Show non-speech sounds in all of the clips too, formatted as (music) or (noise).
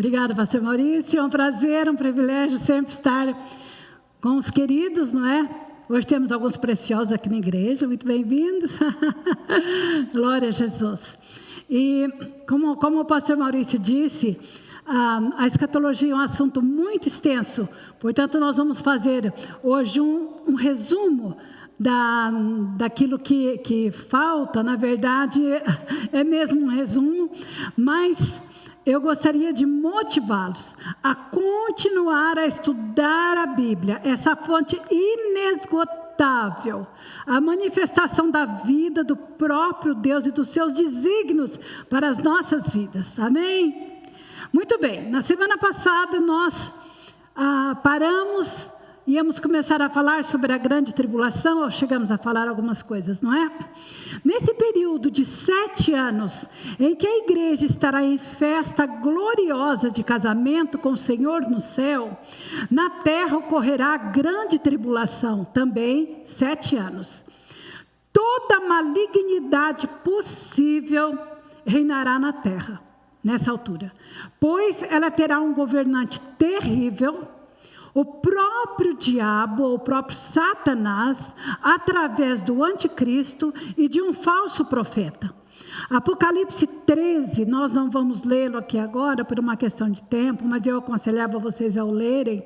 Obrigada, pastor Maurício. É um prazer, um privilégio sempre estar com os queridos, não é? Hoje temos alguns preciosos aqui na igreja, muito bem-vindos. (laughs) Glória a Jesus. E como, como o pastor Maurício disse, a, a escatologia é um assunto muito extenso, portanto, nós vamos fazer hoje um, um resumo da, daquilo que, que falta, na verdade, (laughs) é mesmo um resumo, mas eu gostaria de motivá-los a continuar a estudar a Bíblia, essa fonte inesgotável, a manifestação da vida do próprio Deus e dos seus desígnios para as nossas vidas. Amém? Muito bem, na semana passada nós ah, paramos íamos começar a falar sobre a grande tribulação, ou chegamos a falar algumas coisas, não é? Nesse período de sete anos, em que a igreja estará em festa gloriosa de casamento com o Senhor no céu, na terra ocorrerá a grande tribulação, também sete anos. Toda malignidade possível reinará na terra, nessa altura, pois ela terá um governante terrível o próprio diabo, o próprio Satanás, através do anticristo e de um falso profeta. Apocalipse 13, nós não vamos lê-lo aqui agora por uma questão de tempo, mas eu aconselhava vocês a o lerem.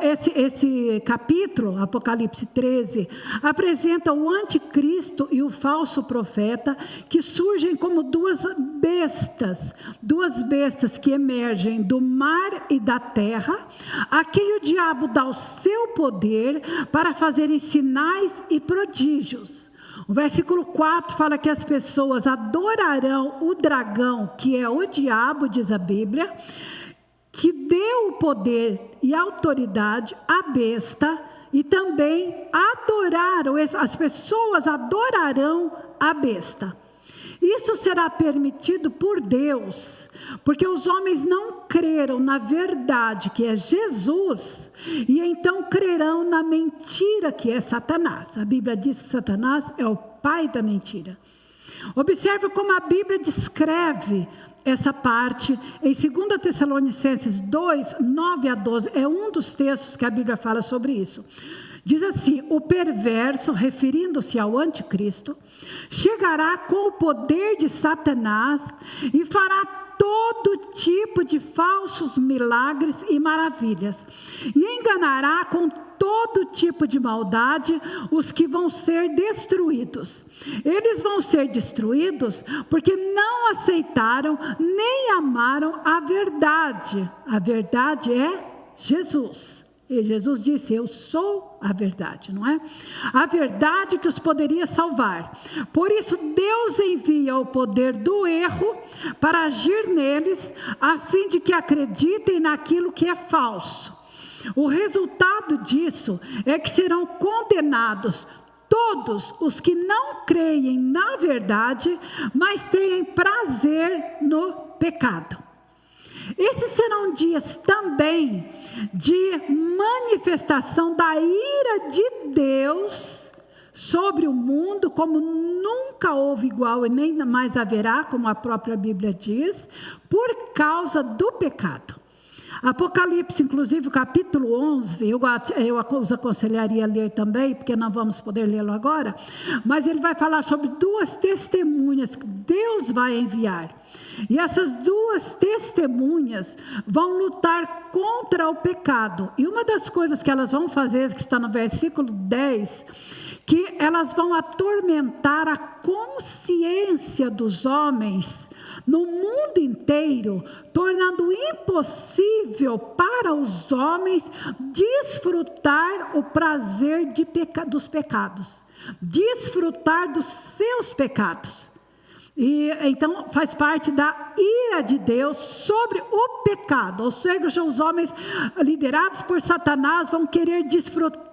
Esse, esse capítulo, Apocalipse 13, apresenta o anticristo e o falso profeta que surgem como duas bestas, duas bestas que emergem do mar e da terra, a quem o diabo dá o seu poder para fazerem sinais e prodígios. O versículo 4 fala que as pessoas adorarão o dragão, que é o diabo, diz a Bíblia, que deu o poder e autoridade à besta, e também adoraram, as pessoas adorarão a besta. Isso será permitido por Deus, porque os homens não creram na verdade que é Jesus, e então crerão na mentira que é Satanás. A Bíblia diz que Satanás é o pai da mentira. Observe como a Bíblia descreve essa parte em 2 Tessalonicenses 2, 9 a 12. É um dos textos que a Bíblia fala sobre isso. Diz assim: o perverso, referindo-se ao anticristo, chegará com o poder de Satanás e fará todo tipo de falsos milagres e maravilhas, e enganará com todo tipo de maldade os que vão ser destruídos. Eles vão ser destruídos porque não aceitaram nem amaram a verdade. A verdade é Jesus. E Jesus disse: Eu sou a verdade, não é? A verdade que os poderia salvar. Por isso, Deus envia o poder do erro para agir neles, a fim de que acreditem naquilo que é falso. O resultado disso é que serão condenados todos os que não creem na verdade, mas têm prazer no pecado. Esses serão dias também de manifestação da ira de Deus sobre o mundo, como nunca houve igual e nem mais haverá, como a própria Bíblia diz, por causa do pecado. Apocalipse, inclusive, capítulo 11, eu, eu os aconselharia a ler também, porque não vamos poder lê-lo agora, mas ele vai falar sobre duas testemunhas que Deus vai enviar. E essas duas testemunhas vão lutar contra o pecado. E uma das coisas que elas vão fazer, que está no versículo 10, que elas vão atormentar a consciência dos homens no mundo inteiro, tornando impossível para os homens desfrutar o prazer peca dos pecados, desfrutar dos seus pecados. E então faz parte da ira de Deus sobre o pecado. Ou seja, os homens liderados por Satanás vão querer desfrutar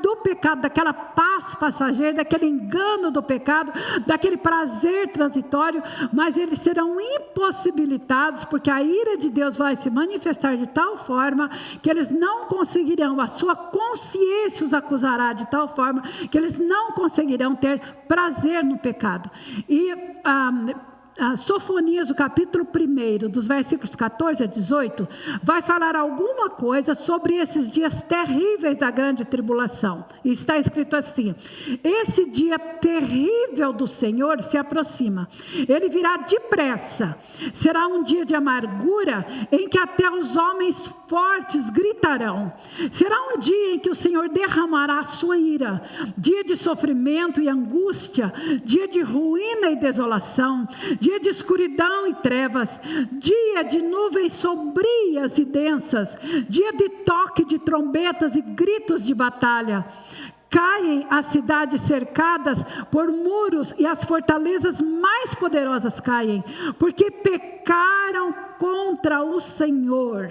do pecado, daquela paz passageira, daquele engano do pecado, daquele prazer transitório, mas eles serão impossibilitados, porque a ira de Deus vai se manifestar de tal forma que eles não conseguirão, a sua consciência os acusará de tal forma que eles não conseguirão ter prazer no pecado. E. Ah, a Sofonias, o capítulo 1, dos versículos 14 a 18, vai falar alguma coisa sobre esses dias terríveis da grande tribulação. Está escrito assim: Esse dia terrível do Senhor se aproxima. Ele virá depressa. Será um dia de amargura em que até os homens fortes gritarão. Será um dia em que o Senhor derramará a sua ira. Dia de sofrimento e angústia, dia de ruína e desolação dia de escuridão e trevas, dia de nuvens sombrias e densas, dia de toque de trombetas e gritos de batalha. Caem as cidades cercadas por muros e as fortalezas mais poderosas caem, porque pecaram contra o Senhor.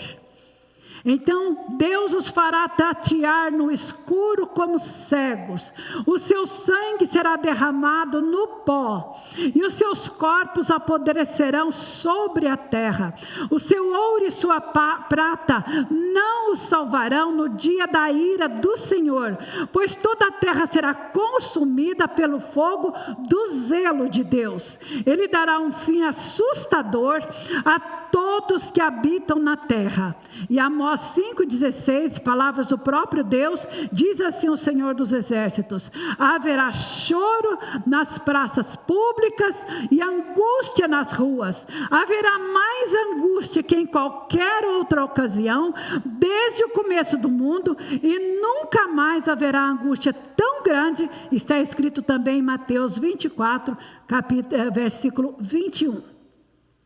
Então Deus os fará tatear no escuro como cegos, o seu sangue será derramado no pó, e os seus corpos apodrecerão sobre a terra. O seu ouro e sua prata não os salvarão no dia da ira do Senhor, pois toda a terra será consumida pelo fogo do zelo de Deus. Ele dará um fim assustador a todos que habitam na terra. E Amós 5,16, palavras do próprio Deus, diz assim o Senhor dos Exércitos: haverá choro nas praças públicas e angústia nas ruas. Haverá mais angústia que em qualquer outra ocasião, desde o começo do mundo, e nunca mais haverá angústia tão grande. Está escrito também em Mateus 24, capítulo, eh, versículo 21.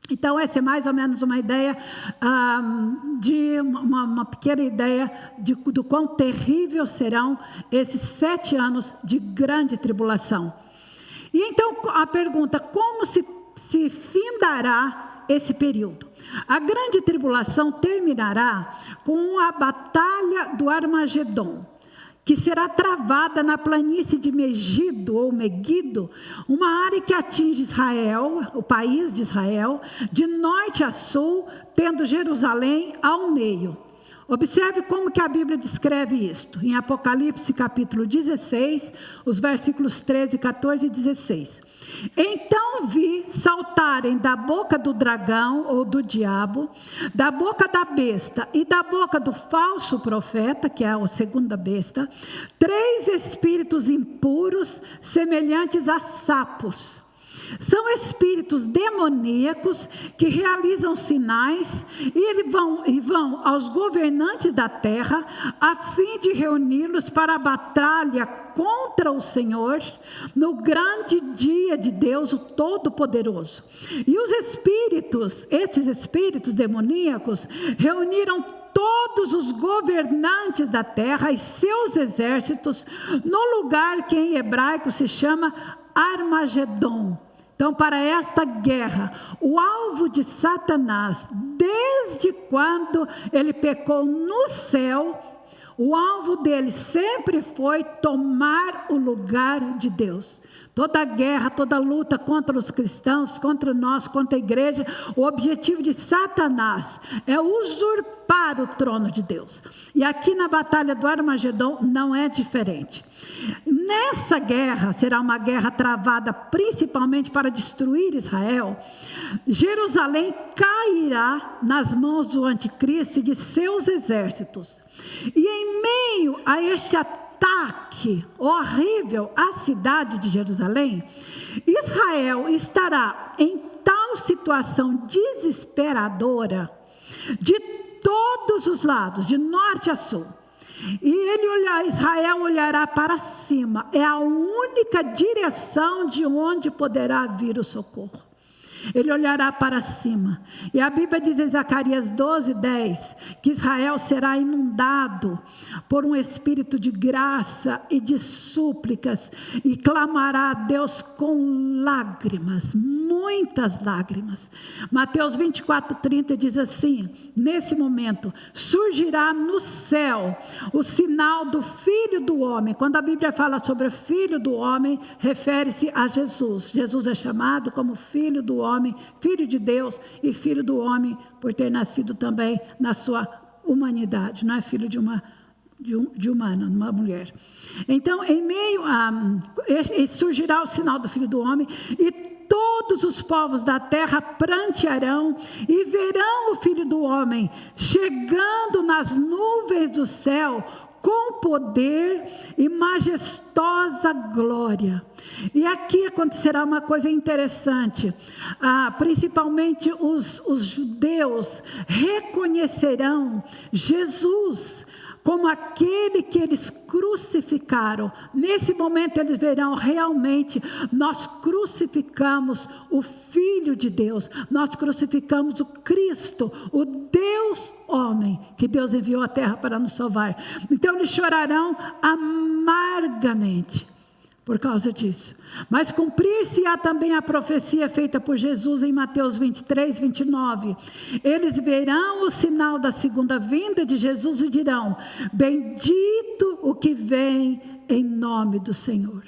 Então, essa é mais ou menos uma ideia, ah, de uma, uma, pequena ideia de, do quão terrível serão esses sete anos de grande tribulação. E então a pergunta: como se, se findará esse período? A grande tribulação terminará com a batalha do Armagedon que será travada na planície de Megido ou Megido, uma área que atinge Israel, o país de Israel, de norte a sul, tendo Jerusalém ao meio. Observe como que a Bíblia descreve isto. Em Apocalipse capítulo 16, os versículos 13, 14 e 16. Então vi saltarem da boca do dragão ou do diabo, da boca da besta e da boca do falso profeta, que é a segunda besta, três espíritos impuros semelhantes a sapos são espíritos demoníacos que realizam sinais e vão, e vão aos governantes da terra a fim de reuni-los para a batalha contra o Senhor no grande dia de Deus, o Todo-Poderoso. E os espíritos, esses espíritos demoníacos, reuniram todos os governantes da terra e seus exércitos no lugar que em hebraico se chama Armagedon então, para esta guerra, o alvo de Satanás, desde quando ele pecou no céu, o alvo dele sempre foi tomar o lugar de Deus. Toda guerra, toda luta contra os cristãos, contra nós, contra a igreja, o objetivo de Satanás é usurpar o trono de Deus. E aqui na batalha do Armagedon não é diferente. Nessa guerra, será uma guerra travada principalmente para destruir Israel. Jerusalém cairá nas mãos do anticristo e de seus exércitos. E em meio a este ataque, ataque horrível à cidade de Jerusalém, Israel estará em tal situação desesperadora, de todos os lados, de norte a sul. E ele olhar, Israel olhará para cima, é a única direção de onde poderá vir o socorro ele olhará para cima. E a Bíblia diz em Zacarias 12, 10, que Israel será inundado por um espírito de graça e de súplicas, e clamará a Deus com lágrimas, muitas lágrimas. Mateus 24, 30 diz assim: nesse momento, surgirá no céu o sinal do Filho do Homem. Quando a Bíblia fala sobre o Filho do Homem, refere-se a Jesus. Jesus é chamado como Filho do Homem homem, filho de Deus e filho do homem, por ter nascido também na sua humanidade, não é filho de uma de, um, de humana, uma mulher. Então, em meio a surgirá o sinal do filho do homem e todos os povos da terra prantearão e verão o Filho do Homem chegando nas nuvens do céu com poder e majestosa glória. E aqui acontecerá uma coisa interessante. Ah, principalmente os, os judeus reconhecerão Jesus como aquele que eles crucificaram. Nesse momento eles verão realmente, nós crucificamos o Filho de Deus, nós crucificamos o Cristo, o Deus homem, que Deus enviou à terra para nos salvar. Então eles chorarão amargamente por causa disso. Mas cumprir-se-á também a profecia feita por Jesus em Mateus 23, 29. Eles verão o sinal da segunda vinda de Jesus e dirão: Bendito o que vem em nome do Senhor.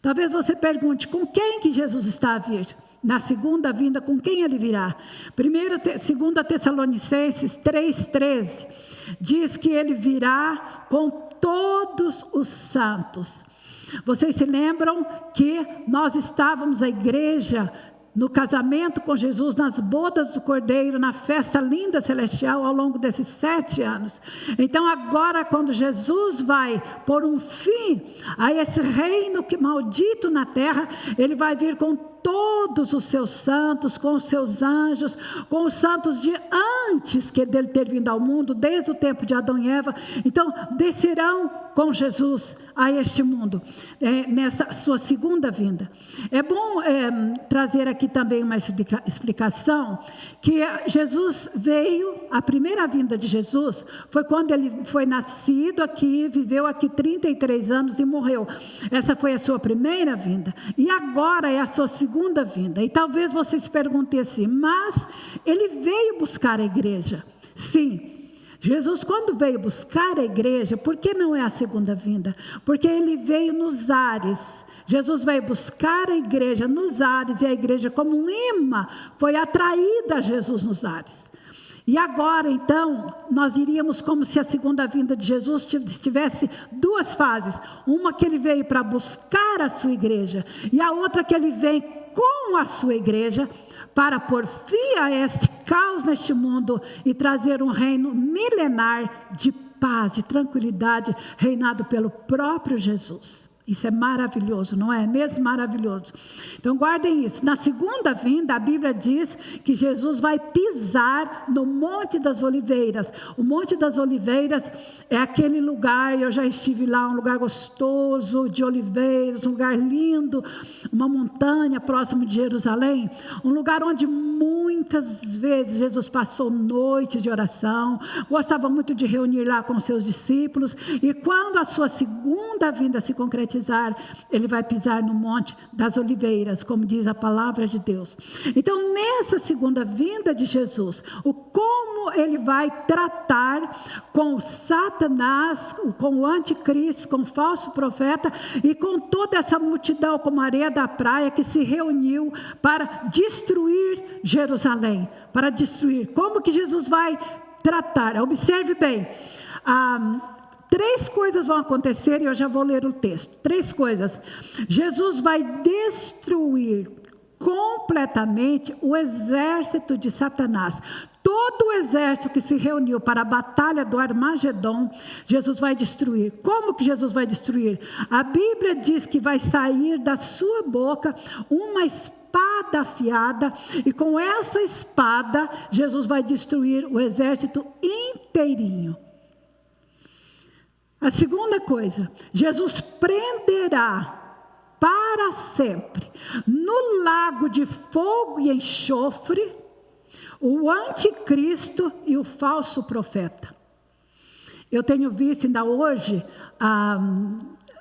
Talvez você pergunte: com quem que Jesus está a vir? Na segunda vinda, com quem ele virá? Primeiro, segunda Tessalonicenses 3,13 diz que ele virá com todos os santos. Vocês se lembram que nós estávamos a igreja no casamento com Jesus, nas bodas do Cordeiro, na festa linda celestial ao longo desses sete anos. Então, agora, quando Jesus vai por um fim a esse reino que maldito na terra, ele vai vir com todos os seus santos, com os seus anjos, com os santos de antes que dele ter vindo ao mundo, desde o tempo de Adão e Eva. Então, descerão com Jesus a este mundo, é, nessa sua segunda vinda. É bom é, trazer aqui também uma explica, explicação, que Jesus veio, a primeira vinda de Jesus foi quando ele foi nascido aqui, viveu aqui 33 anos e morreu. Essa foi a sua primeira vinda. E agora é a sua segunda segunda vinda. E talvez você se pergunte assim, mas ele veio buscar a igreja. Sim, Jesus, quando veio buscar a igreja, por que não é a segunda vinda? Porque ele veio nos ares. Jesus veio buscar a igreja nos ares, e a igreja, como um imã, foi atraída a Jesus nos ares. E agora, então, nós iríamos como se a segunda vinda de Jesus tivesse duas fases: uma que ele veio para buscar a sua igreja, e a outra que ele vem com a sua igreja para pôr fim a este caos neste mundo e trazer um reino milenar de paz, de tranquilidade, reinado pelo próprio Jesus. Isso é maravilhoso, não é mesmo maravilhoso? Então guardem isso. Na segunda vinda, a Bíblia diz que Jesus vai pisar no Monte das Oliveiras. O Monte das Oliveiras é aquele lugar, eu já estive lá, um lugar gostoso de oliveiras, um lugar lindo, uma montanha próximo de Jerusalém, um lugar onde muitas vezes Jesus passou noites de oração, gostava muito de reunir lá com seus discípulos, e quando a sua segunda vinda se concretizou, ele vai pisar no monte das oliveiras, como diz a palavra de Deus. Então, nessa segunda vinda de Jesus, o como ele vai tratar com Satanás, com o anticristo, com o falso profeta e com toda essa multidão como areia da praia que se reuniu para destruir Jerusalém, para destruir. Como que Jesus vai tratar? Observe bem. Ah, Três coisas vão acontecer e eu já vou ler o texto. Três coisas. Jesus vai destruir completamente o exército de Satanás. Todo o exército que se reuniu para a batalha do Armagedon, Jesus vai destruir. Como que Jesus vai destruir? A Bíblia diz que vai sair da sua boca uma espada afiada, e com essa espada, Jesus vai destruir o exército inteirinho. A segunda coisa, Jesus prenderá para sempre no lago de fogo e enxofre o anticristo e o falso profeta. Eu tenho visto ainda hoje a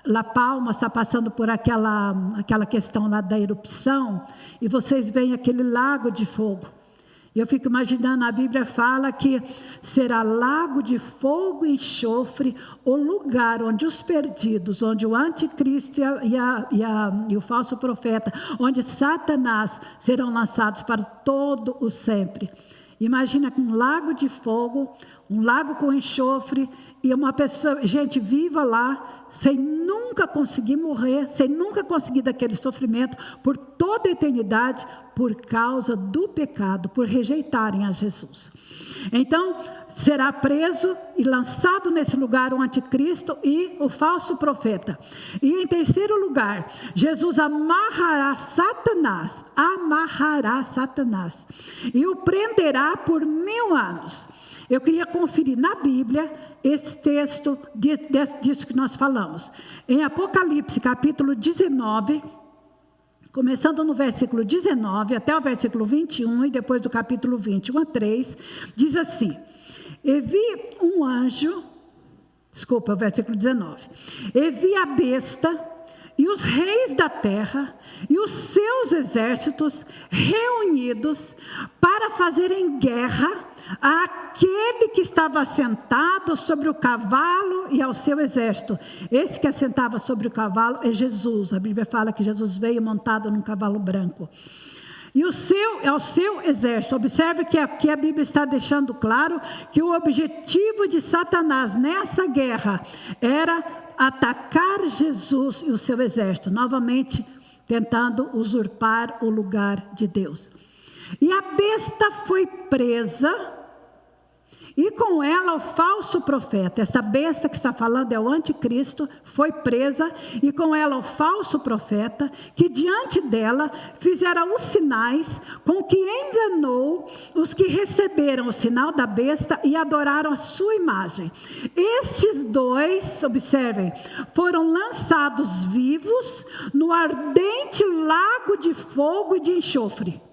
La Palma está passando por aquela, aquela questão lá da erupção e vocês veem aquele lago de fogo. Eu fico imaginando, a Bíblia fala que será lago de fogo e enxofre o lugar onde os perdidos, onde o anticristo e, a, e, a, e, a, e o falso profeta, onde Satanás serão lançados para todo o sempre. Imagina um lago de fogo, um lago com enxofre e uma pessoa, gente viva lá, sem nunca conseguir morrer, sem nunca conseguir daquele sofrimento por toda a eternidade, por causa do pecado, por rejeitarem a Jesus. Então, será preso e lançado nesse lugar o anticristo e o falso profeta. E em terceiro lugar, Jesus amarrará Satanás, amarrará Satanás e o prenderá por mil anos. Eu queria conferir na Bíblia esse texto disso que nós falamos. Em Apocalipse, capítulo 19, começando no versículo 19 até o versículo 21 e depois do capítulo 21 a 3, diz assim: E vi um anjo, desculpa, o versículo 19. E vi a besta e os reis da terra e os seus exércitos reunidos para fazerem guerra àquele que estava sentado sobre o cavalo e ao seu exército. Esse que assentava sobre o cavalo é Jesus. A Bíblia fala que Jesus veio montado num cavalo branco. E o seu, é seu exército. Observe que aqui a Bíblia está deixando claro que o objetivo de Satanás nessa guerra era atacar Jesus e o seu exército, novamente tentando usurpar o lugar de Deus. E a besta foi presa e com ela o falso profeta, essa besta que está falando é o anticristo, foi presa, e com ela o falso profeta, que diante dela fizeram os sinais com que enganou os que receberam o sinal da besta e adoraram a sua imagem. Estes dois, observem, foram lançados vivos no ardente lago de fogo e de enxofre.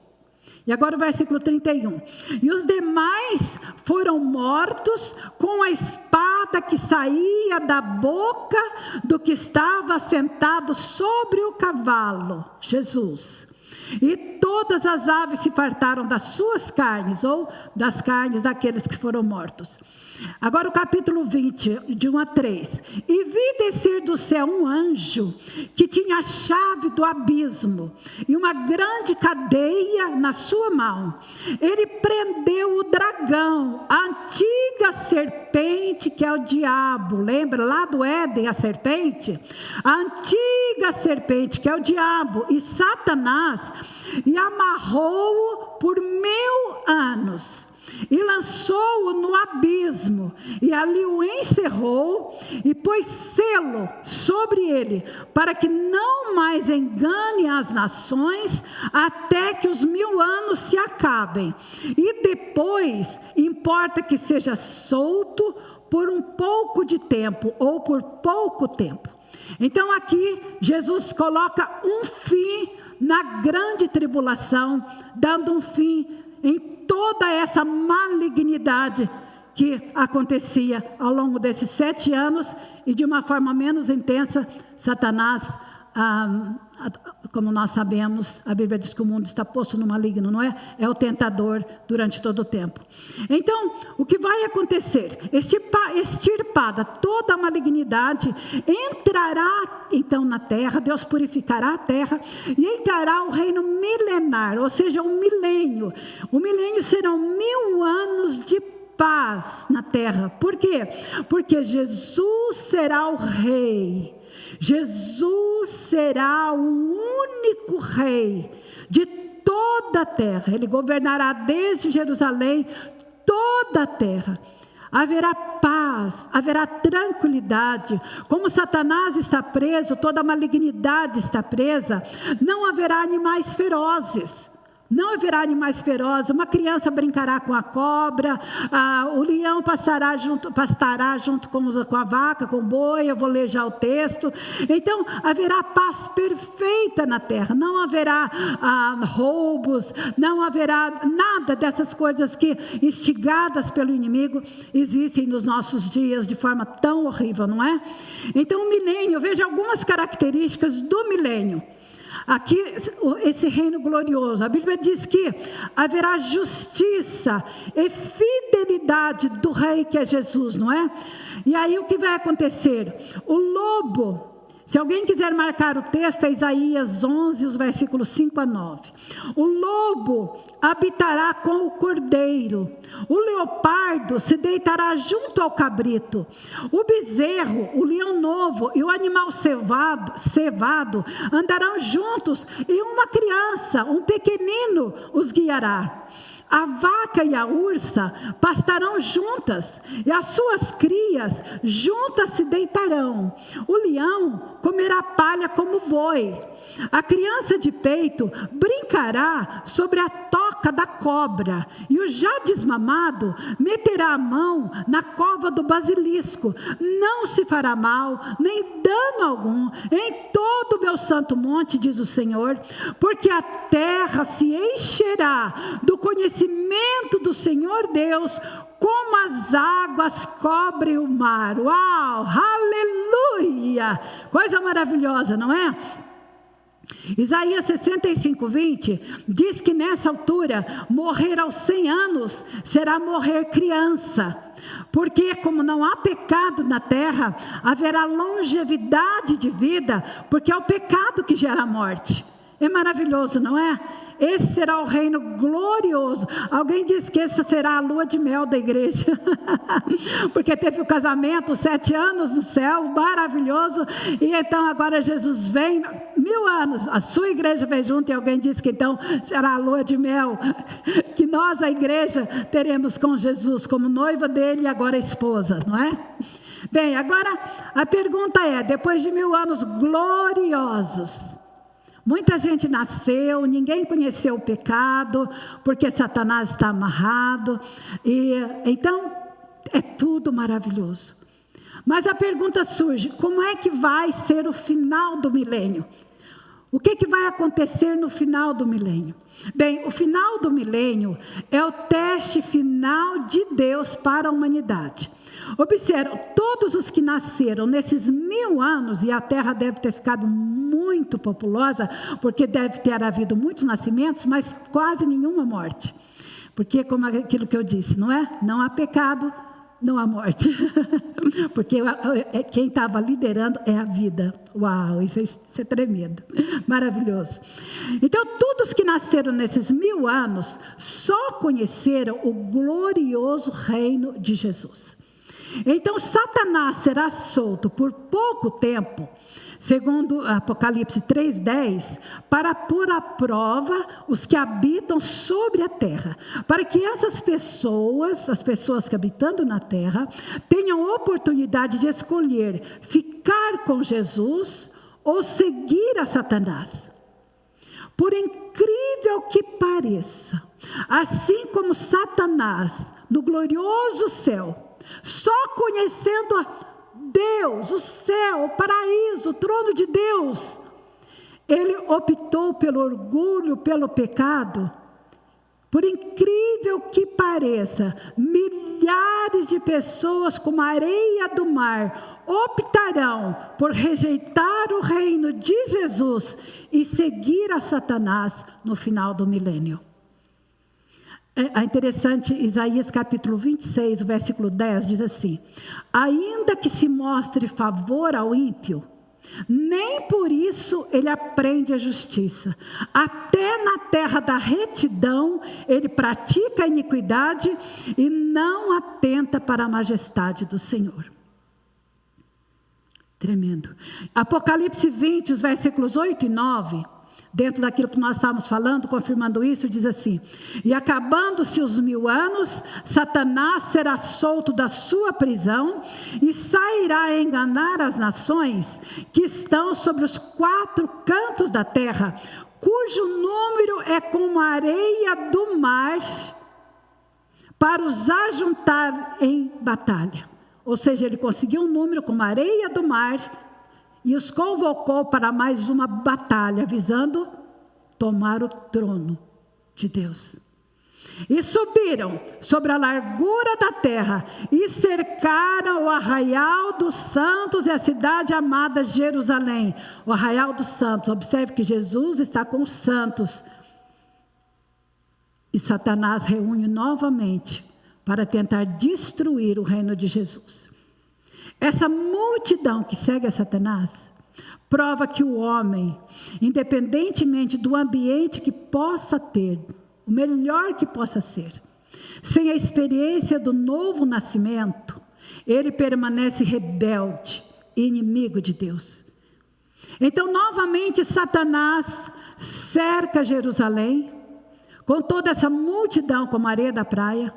E agora o versículo 31. E os demais foram mortos com a espada que saía da boca do que estava sentado sobre o cavalo, Jesus. E todas as aves se fartaram das suas carnes, ou das carnes daqueles que foram mortos. Agora o capítulo 20, de 1 a 3. E vi descer do céu um anjo que tinha a chave do abismo e uma grande cadeia na sua mão. Ele prendeu o dragão, a antiga serpente que é o diabo. Lembra lá do Éden a serpente? A antiga serpente que é o diabo e Satanás e amarrou-o por mil anos e lançou-o no abismo, e ali o encerrou, e pôs selo sobre ele, para que não mais engane as nações, até que os mil anos se acabem. E depois, importa que seja solto por um pouco de tempo, ou por pouco tempo. Então aqui, Jesus coloca um fim na grande tribulação, dando um fim em toda essa malignidade que acontecia ao longo desses sete anos e de uma forma menos intensa, Satanás, ah, como nós sabemos, a Bíblia diz que o mundo está posto no maligno, não é? É o tentador durante todo o tempo. Então, o que vai acontecer? Extirpada toda a malignidade, entrará então na terra, Deus purificará a terra e entrará o reino milenar, ou seja, um milênio. O milênio serão mil anos de paz na terra. Por quê? Porque Jesus será o rei. Jesus será o único rei de toda a terra. Ele governará desde Jerusalém toda a terra. Haverá paz, haverá tranquilidade. Como Satanás está preso, toda a malignidade está presa, não haverá animais ferozes. Não haverá animais ferozes, uma criança brincará com a cobra, ah, o leão passará junto, pastará junto com, com, a vaca, com o boi, eu vou ler já o texto. Então, haverá paz perfeita na terra, não haverá ah, roubos, não haverá nada dessas coisas que, instigadas pelo inimigo, existem nos nossos dias de forma tão horrível, não é? Então, o milênio, veja algumas características do milênio. Aqui, esse reino glorioso, a Bíblia diz que haverá justiça e fidelidade do rei que é Jesus, não é? E aí o que vai acontecer? O lobo Se alguém quiser marcar o texto, é Isaías 11, os versículos 5 a 9. O lobo habitará com o cordeiro, o leopardo se deitará junto ao cabrito, o bezerro, o leão novo e o animal cevado, cevado andarão juntos, e uma criança, um pequenino, os guiará. A vaca e a ursa pastarão juntas, e as suas crias juntas se deitarão. O leão comerá palha como boi. A criança de peito brincará sobre a toca da cobra, e o já desmamado meterá a mão na cova do basilisco. Não se fará mal, nem dano algum, em todo o meu santo monte, diz o Senhor, porque a terra se encherá do conhecimento do Senhor Deus, como as águas cobrem o mar. Uau! Aleluia! Coisa maravilhosa, não é? Isaías 65, 20 diz que nessa altura, morrer aos 100 anos será morrer criança. Porque, como não há pecado na terra, haverá longevidade de vida, porque é o pecado que gera a morte. É maravilhoso, não é? Esse será o reino glorioso. Alguém disse que essa será a lua de mel da igreja, (laughs) porque teve o casamento, sete anos no céu, maravilhoso. E então agora Jesus vem, mil anos, a sua igreja vem junto. E alguém disse que então será a lua de mel, (laughs) que nós, a igreja, teremos com Jesus como noiva dele e agora esposa, não é? Bem, agora a pergunta é: depois de mil anos gloriosos, Muita gente nasceu, ninguém conheceu o pecado, porque Satanás está amarrado. E então é tudo maravilhoso. Mas a pergunta surge: como é que vai ser o final do milênio? O que, que vai acontecer no final do milênio? Bem, o final do milênio é o teste final de Deus para a humanidade. Observe, todos os que nasceram nesses mil anos, e a terra deve ter ficado muito populosa, porque deve ter havido muitos nascimentos, mas quase nenhuma morte. Porque, como aquilo que eu disse, não é? Não há pecado, não há morte. (laughs) porque é, quem estava liderando é a vida. Uau, isso é, isso é tremendo. Maravilhoso. Então, todos que nasceram nesses mil anos só conheceram o glorioso reino de Jesus. Então, Satanás será solto por pouco tempo, segundo Apocalipse 3,10, para pôr à prova os que habitam sobre a terra, para que essas pessoas, as pessoas que habitando na terra, tenham oportunidade de escolher ficar com Jesus ou seguir a Satanás. Por incrível que pareça, assim como Satanás, no glorioso céu, só conhecendo Deus, o céu, o paraíso, o trono de Deus, ele optou pelo orgulho, pelo pecado. Por incrível que pareça, milhares de pessoas como a areia do mar optarão por rejeitar o reino de Jesus e seguir a Satanás no final do milênio. É, é interessante, Isaías capítulo 26, versículo 10 diz assim: Ainda que se mostre favor ao ímpio, nem por isso ele aprende a justiça. Até na terra da retidão ele pratica a iniquidade e não atenta para a majestade do Senhor. Tremendo. Apocalipse 20, os versículos 8 e 9 dentro daquilo que nós estávamos falando, confirmando isso, diz assim: E acabando-se os mil anos, Satanás será solto da sua prisão e sairá a enganar as nações que estão sobre os quatro cantos da terra, cujo número é como a areia do mar, para os ajuntar em batalha. Ou seja, ele conseguiu um número como a areia do mar e os convocou para mais uma batalha, visando tomar o trono de Deus. E subiram sobre a largura da terra e cercaram o arraial dos santos e a cidade amada Jerusalém. O arraial dos santos. Observe que Jesus está com os santos. E Satanás reúne novamente para tentar destruir o reino de Jesus. Essa multidão que segue a Satanás prova que o homem, independentemente do ambiente que possa ter, o melhor que possa ser, sem a experiência do novo nascimento, ele permanece rebelde, inimigo de Deus. Então, novamente, Satanás cerca Jerusalém, com toda essa multidão como areia da praia,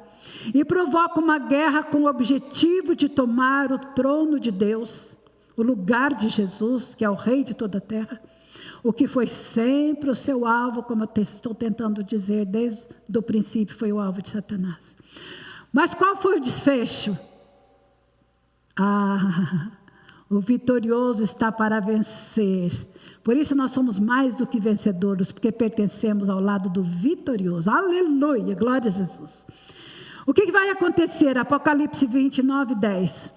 e provoca uma guerra com o objetivo de tomar o trono de Deus, o lugar de Jesus, que é o Rei de toda a terra, o que foi sempre o seu alvo, como eu estou tentando dizer desde o princípio, foi o alvo de Satanás. Mas qual foi o desfecho? Ah, (laughs) o vitorioso está para vencer. Por isso nós somos mais do que vencedores, porque pertencemos ao lado do vitorioso. Aleluia, glória a Jesus. O que, vai acontecer? Apocalipse 29, 10.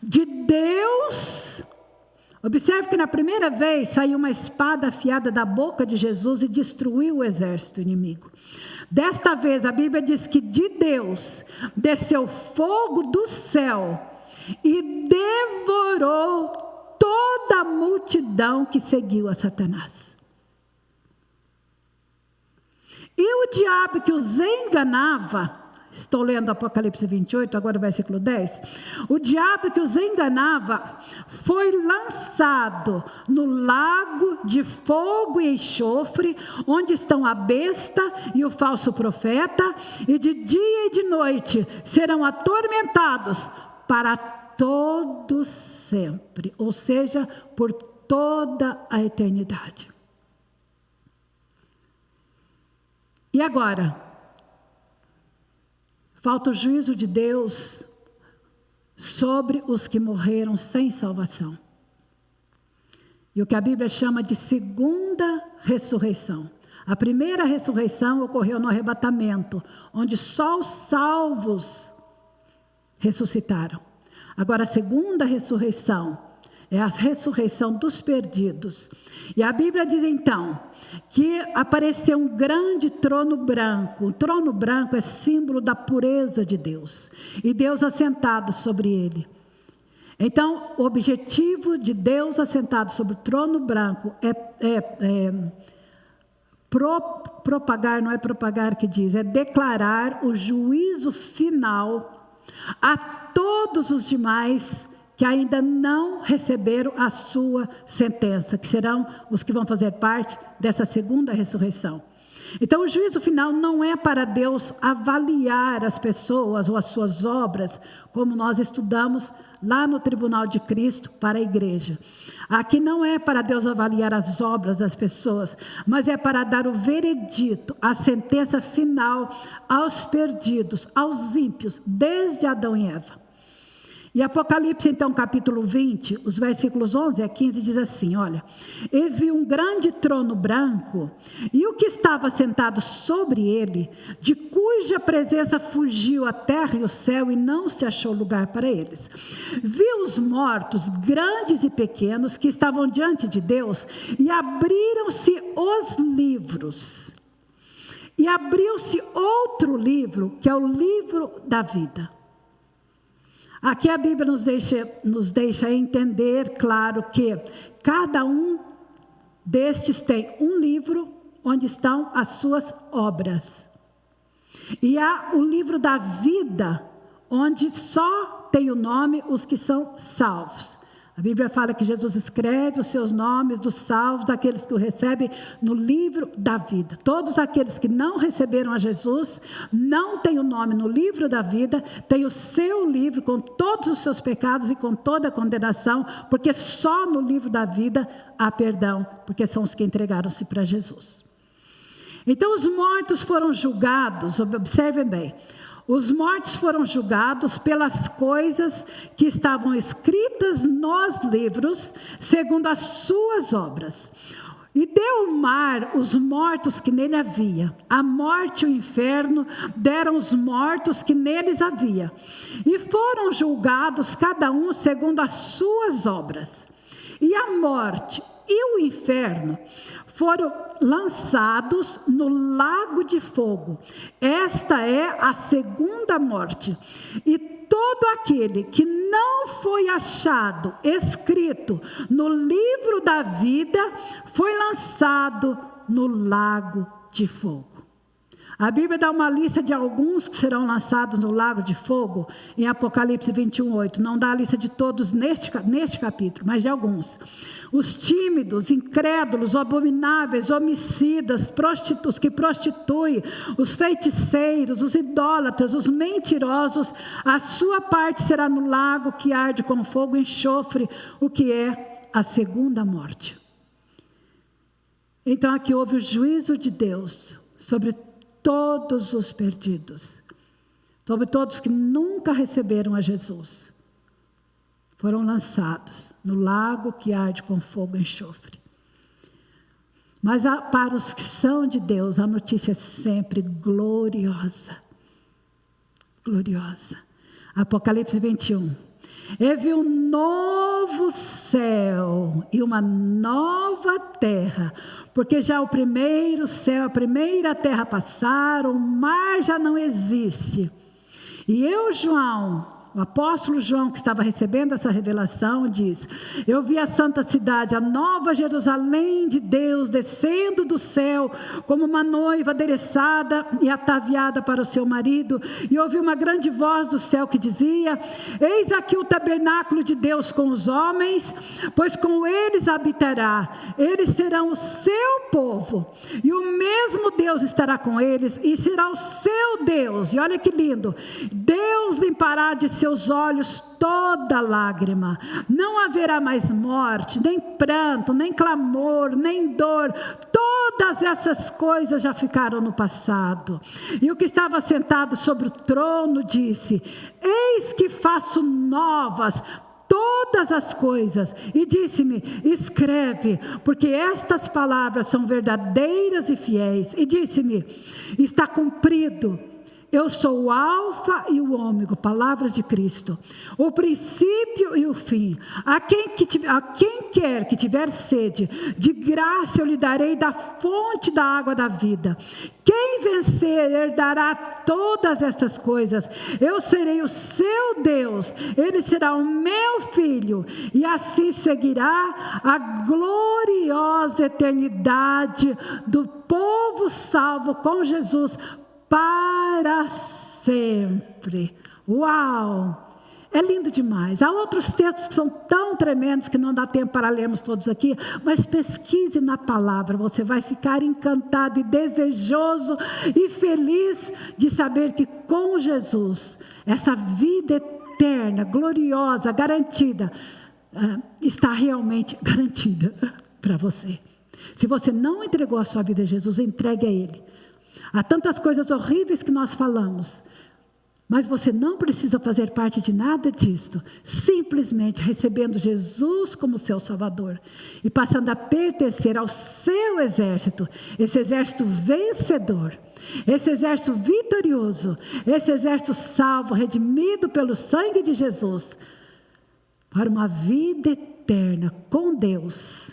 De Deus. Observe que na primeira vez saiu uma espada afiada da boca de Jesus e destruiu o exército inimigo. Desta vez a Bíblia diz que de Deus desceu fogo do céu e devorou toda a multidão que seguiu a Satanás. E o diabo que os enganava, Estou lendo Apocalipse 28, agora o versículo 10. O diabo que os enganava foi lançado no lago de fogo e enxofre, onde estão a besta e o falso profeta, e de dia e de noite serão atormentados para todos sempre, ou seja, por toda a eternidade. E agora? Falta o juízo de Deus sobre os que morreram sem salvação. E o que a Bíblia chama de segunda ressurreição. A primeira ressurreição ocorreu no arrebatamento, onde só os salvos ressuscitaram. Agora, a segunda ressurreição é a ressurreição dos perdidos. E a Bíblia diz então que apareceu um grande trono branco. O trono branco é símbolo da pureza de Deus e Deus assentado sobre ele. Então, o objetivo de Deus assentado sobre o trono branco é, é, é pro, propagar, não é propagar que diz, é declarar o juízo final a todos os demais que ainda não receberam a sua sentença, que serão os que vão fazer parte dessa segunda ressurreição. Então, o juízo final não é para Deus avaliar as pessoas ou as suas obras, como nós estudamos lá no tribunal de Cristo para a igreja. Aqui não é para Deus avaliar as obras das pessoas, mas é para dar o veredito, a sentença final aos perdidos, aos ímpios, desde Adão e Eva. E Apocalipse, então, capítulo 20, os versículos 11 a 15, diz assim: Olha, e vi um grande trono branco, e o que estava sentado sobre ele, de cuja presença fugiu a terra e o céu, e não se achou lugar para eles. Vi os mortos, grandes e pequenos, que estavam diante de Deus, e abriram-se os livros. E abriu-se outro livro, que é o livro da vida. Aqui a Bíblia nos deixa, nos deixa entender, claro, que cada um destes tem um livro onde estão as suas obras. E há o livro da vida, onde só tem o nome os que são salvos. A Bíblia fala que Jesus escreve os seus nomes dos salvos, daqueles que o recebem, no livro da vida. Todos aqueles que não receberam a Jesus, não têm o nome no livro da vida, têm o seu livro com todos os seus pecados e com toda a condenação, porque só no livro da vida há perdão, porque são os que entregaram-se para Jesus. Então os mortos foram julgados, observem bem, os mortos foram julgados pelas coisas que estavam escritas nos livros, segundo as suas obras. E deu o mar os mortos que nele havia. A morte e o inferno deram os mortos que neles havia. E foram julgados cada um segundo as suas obras. E a morte e o inferno foram lançados no lago de fogo. Esta é a segunda morte. E todo aquele que não foi achado escrito no livro da vida foi lançado no lago de fogo. A Bíblia dá uma lista de alguns que serão lançados no lago de fogo, em Apocalipse 21, 8. Não dá a lista de todos neste, neste capítulo, mas de alguns. Os tímidos, incrédulos, abomináveis, homicidas, prostitus, que prostituem, os feiticeiros, os idólatras, os mentirosos, a sua parte será no lago que arde com fogo e enxofre, o que é a segunda morte. Então aqui houve o juízo de Deus sobre todos os perdidos, sobre todos que nunca receberam a Jesus, foram lançados no lago que arde com fogo e enxofre. Mas para os que são de Deus, a notícia é sempre gloriosa. Gloriosa. Apocalipse 21. E vi um novo céu e uma nova terra, porque já o primeiro céu, a primeira terra passaram, o mar já não existe. E eu, João, apóstolo João, que estava recebendo essa revelação, diz: Eu vi a santa cidade, a nova Jerusalém de Deus, descendo do céu, como uma noiva adereçada e ataviada para o seu marido. E ouvi uma grande voz do céu que dizia: Eis aqui o tabernáculo de Deus com os homens, pois com eles habitará. Eles serão o seu povo, e o mesmo Deus estará com eles, e será o seu Deus. E olha que lindo: Deus limpará de seu seus olhos toda lágrima. Não haverá mais morte, nem pranto, nem clamor, nem dor. Todas essas coisas já ficaram no passado. E o que estava sentado sobre o trono disse: Eis que faço novas todas as coisas e disse-me: escreve, porque estas palavras são verdadeiras e fiéis. E disse-me: está cumprido eu sou o Alfa e o Ômega, palavras de Cristo, o princípio e o fim. A quem, que a quem quer que tiver sede, de graça eu lhe darei da fonte da água da vida. Quem vencer herdará todas estas coisas. Eu serei o seu Deus, ele será o meu filho, e assim seguirá a gloriosa eternidade do povo salvo com Jesus para sempre. Uau! É lindo demais. Há outros textos que são tão tremendos que não dá tempo para lermos todos aqui, mas pesquise na palavra, você vai ficar encantado e desejoso e feliz de saber que com Jesus, essa vida eterna, gloriosa, garantida, ah, está realmente garantida (laughs) para você. Se você não entregou a sua vida a Jesus, entregue a Ele. Há tantas coisas horríveis que nós falamos, mas você não precisa fazer parte de nada disto, simplesmente recebendo Jesus como seu Salvador e passando a pertencer ao seu exército, esse exército vencedor, esse exército vitorioso, esse exército salvo, redimido pelo sangue de Jesus, para uma vida eterna com Deus,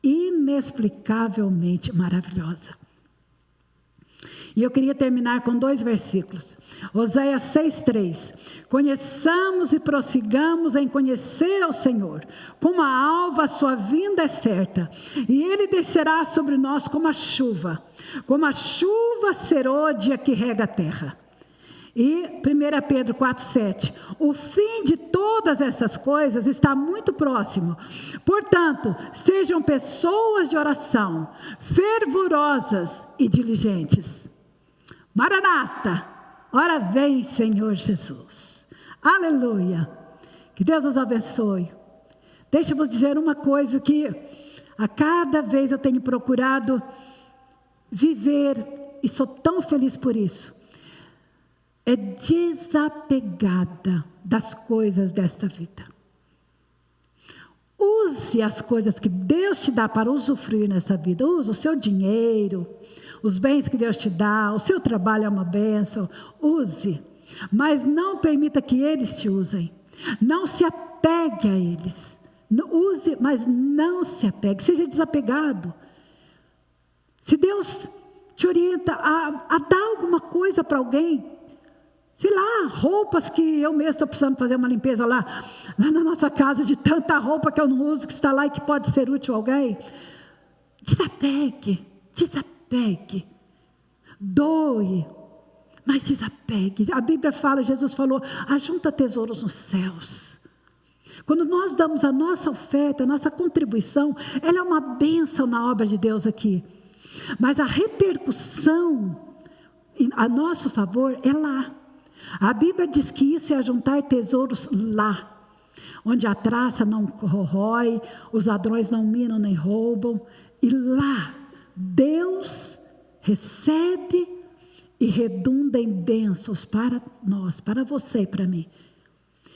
inexplicavelmente maravilhosa. E eu queria terminar com dois versículos. Oséias 6,3. Conheçamos e prossigamos em conhecer ao Senhor. Como a alva, a sua vinda é certa. E ele descerá sobre nós como a chuva. Como a chuva serôdia que rega a terra. E 1 Pedro 4,7: O fim de todas essas coisas está muito próximo. Portanto, sejam pessoas de oração, fervorosas e diligentes. Maranata, ora vem, Senhor Jesus. Aleluia. Que Deus nos abençoe. Deixa eu vos dizer uma coisa que a cada vez eu tenho procurado viver e sou tão feliz por isso. É desapegada das coisas desta vida. Use as coisas que Deus te dá para usufruir nessa vida. Use o seu dinheiro, os bens que Deus te dá, o seu trabalho é uma bênção, use, mas não permita que eles te usem, não se apegue a eles, use, mas não se apegue, seja desapegado. Se Deus te orienta a, a dar alguma coisa para alguém, sei lá, roupas que eu mesmo estou precisando fazer uma limpeza lá, lá na nossa casa, de tanta roupa que eu não uso, que está lá e que pode ser útil a alguém. Desapegue, desapegue, doe, mas desapegue. A Bíblia fala, Jesus falou: ajunta tesouros nos céus. Quando nós damos a nossa oferta, a nossa contribuição, ela é uma bênção na obra de Deus aqui. Mas a repercussão a nosso favor é lá. A Bíblia diz que isso é juntar tesouros lá, onde a traça não corrói, os ladrões não minam nem roubam, e lá Deus recebe e redunda em bênçãos para nós, para você e para mim.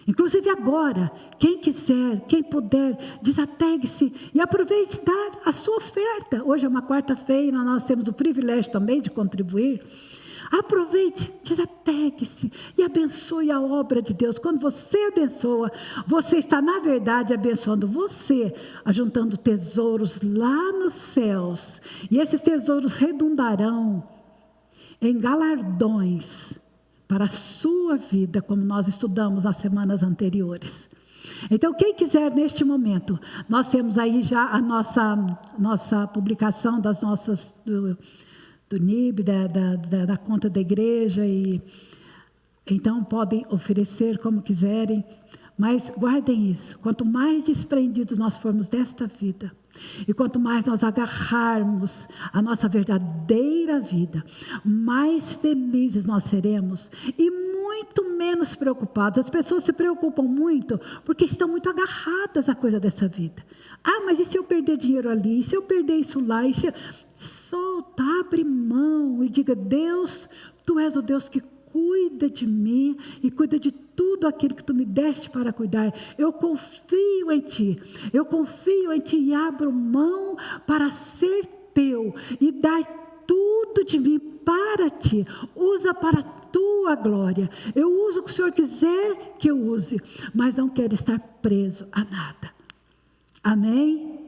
Inclusive agora, quem quiser, quem puder, desapegue-se e aproveite dar a sua oferta. Hoje é uma quarta-feira, nós temos o privilégio também de contribuir. Aproveite, desapegue-se e abençoe a obra de Deus. Quando você abençoa, você está, na verdade, abençoando você, ajuntando tesouros lá nos céus. E esses tesouros redundarão em galardões para a sua vida, como nós estudamos nas semanas anteriores. Então, quem quiser neste momento, nós temos aí já a nossa, nossa publicação das nossas. Do, do NIB, da, da, da, da conta da igreja, e então podem oferecer como quiserem, mas guardem isso: quanto mais desprendidos nós formos desta vida, e quanto mais nós agarrarmos a nossa verdadeira vida, mais felizes nós seremos e muito menos preocupados. As pessoas se preocupam muito porque estão muito agarradas à coisa dessa vida. Ah, mas e se eu perder dinheiro ali? E se eu perder isso lá? E se eu... Solta, abre mão e diga: Deus, tu és o Deus que cuida de mim e cuida de tudo aquilo que tu me deste para cuidar. Eu confio em ti. Eu confio em ti e abro mão para ser teu e dar tudo de mim para ti. Usa para tua glória. Eu uso o que o Senhor quiser que eu use, mas não quero estar preso a nada. Amém?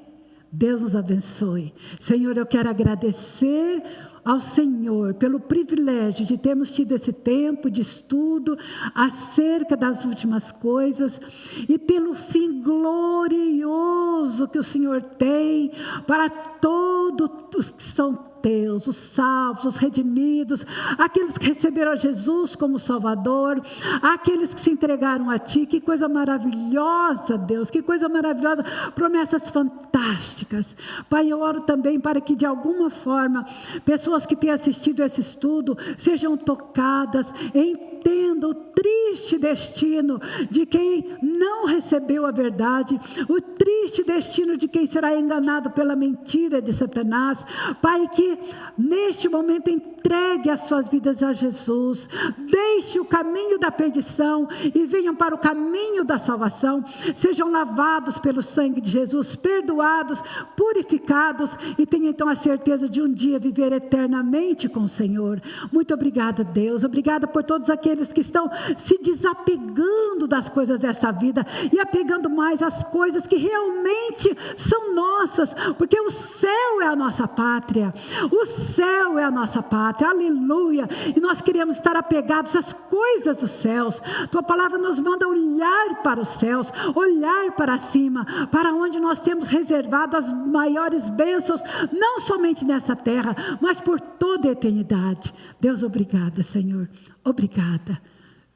Deus nos abençoe. Senhor, eu quero agradecer ao Senhor pelo privilégio de termos tido esse tempo de estudo acerca das últimas coisas e pelo fim glorioso que o Senhor tem para todos os que são teus, os salvos, os redimidos, aqueles que receberam a Jesus como Salvador, aqueles que se entregaram a Ti. Que coisa maravilhosa, Deus, que coisa maravilhosa, promessas fantásticas. Pai, eu oro também para que de alguma forma pessoas que têm assistido esse estudo sejam tocadas em entenda o triste destino de quem não recebeu a verdade, o triste destino de quem será enganado pela mentira de Satanás. Pai, que neste momento entregue as suas vidas a Jesus, deixe o caminho da perdição e venham para o caminho da salvação, sejam lavados pelo sangue de Jesus, perdoados, purificados e tenham então a certeza de um dia viver eternamente com o Senhor. Muito obrigada, Deus, obrigada por todos aqueles que estão se desapegando das coisas desta vida e apegando mais às coisas que realmente são nossas, porque o céu é a nossa pátria, o céu é a nossa pátria aleluia. E nós queremos estar apegados às coisas dos céus. Tua palavra nos manda olhar para os céus, olhar para cima, para onde nós temos reservado as maiores bênçãos, não somente nessa terra, mas por toda a eternidade. Deus, obrigada, Senhor. Obrigada.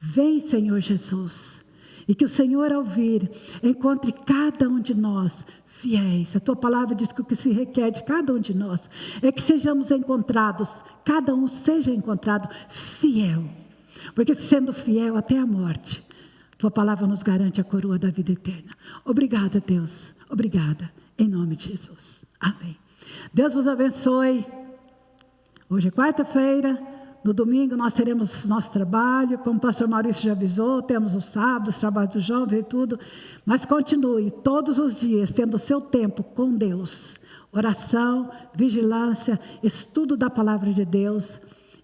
Vem, Senhor Jesus. E que o Senhor, ao vir, encontre cada um de nós fiéis. A tua palavra diz que o que se requer de cada um de nós é que sejamos encontrados, cada um seja encontrado fiel. Porque sendo fiel até a morte, tua palavra nos garante a coroa da vida eterna. Obrigada, Deus. Obrigada. Em nome de Jesus. Amém. Deus vos abençoe. Hoje é quarta-feira. No domingo nós teremos nosso trabalho, como o pastor Maurício já avisou, temos os sábados, trabalho do jovem e tudo, mas continue todos os dias tendo o seu tempo com Deus. Oração, vigilância, estudo da palavra de Deus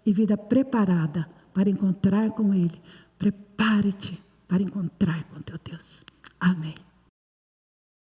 e vida preparada para encontrar com Ele. Prepare-te para encontrar com teu Deus. Amém.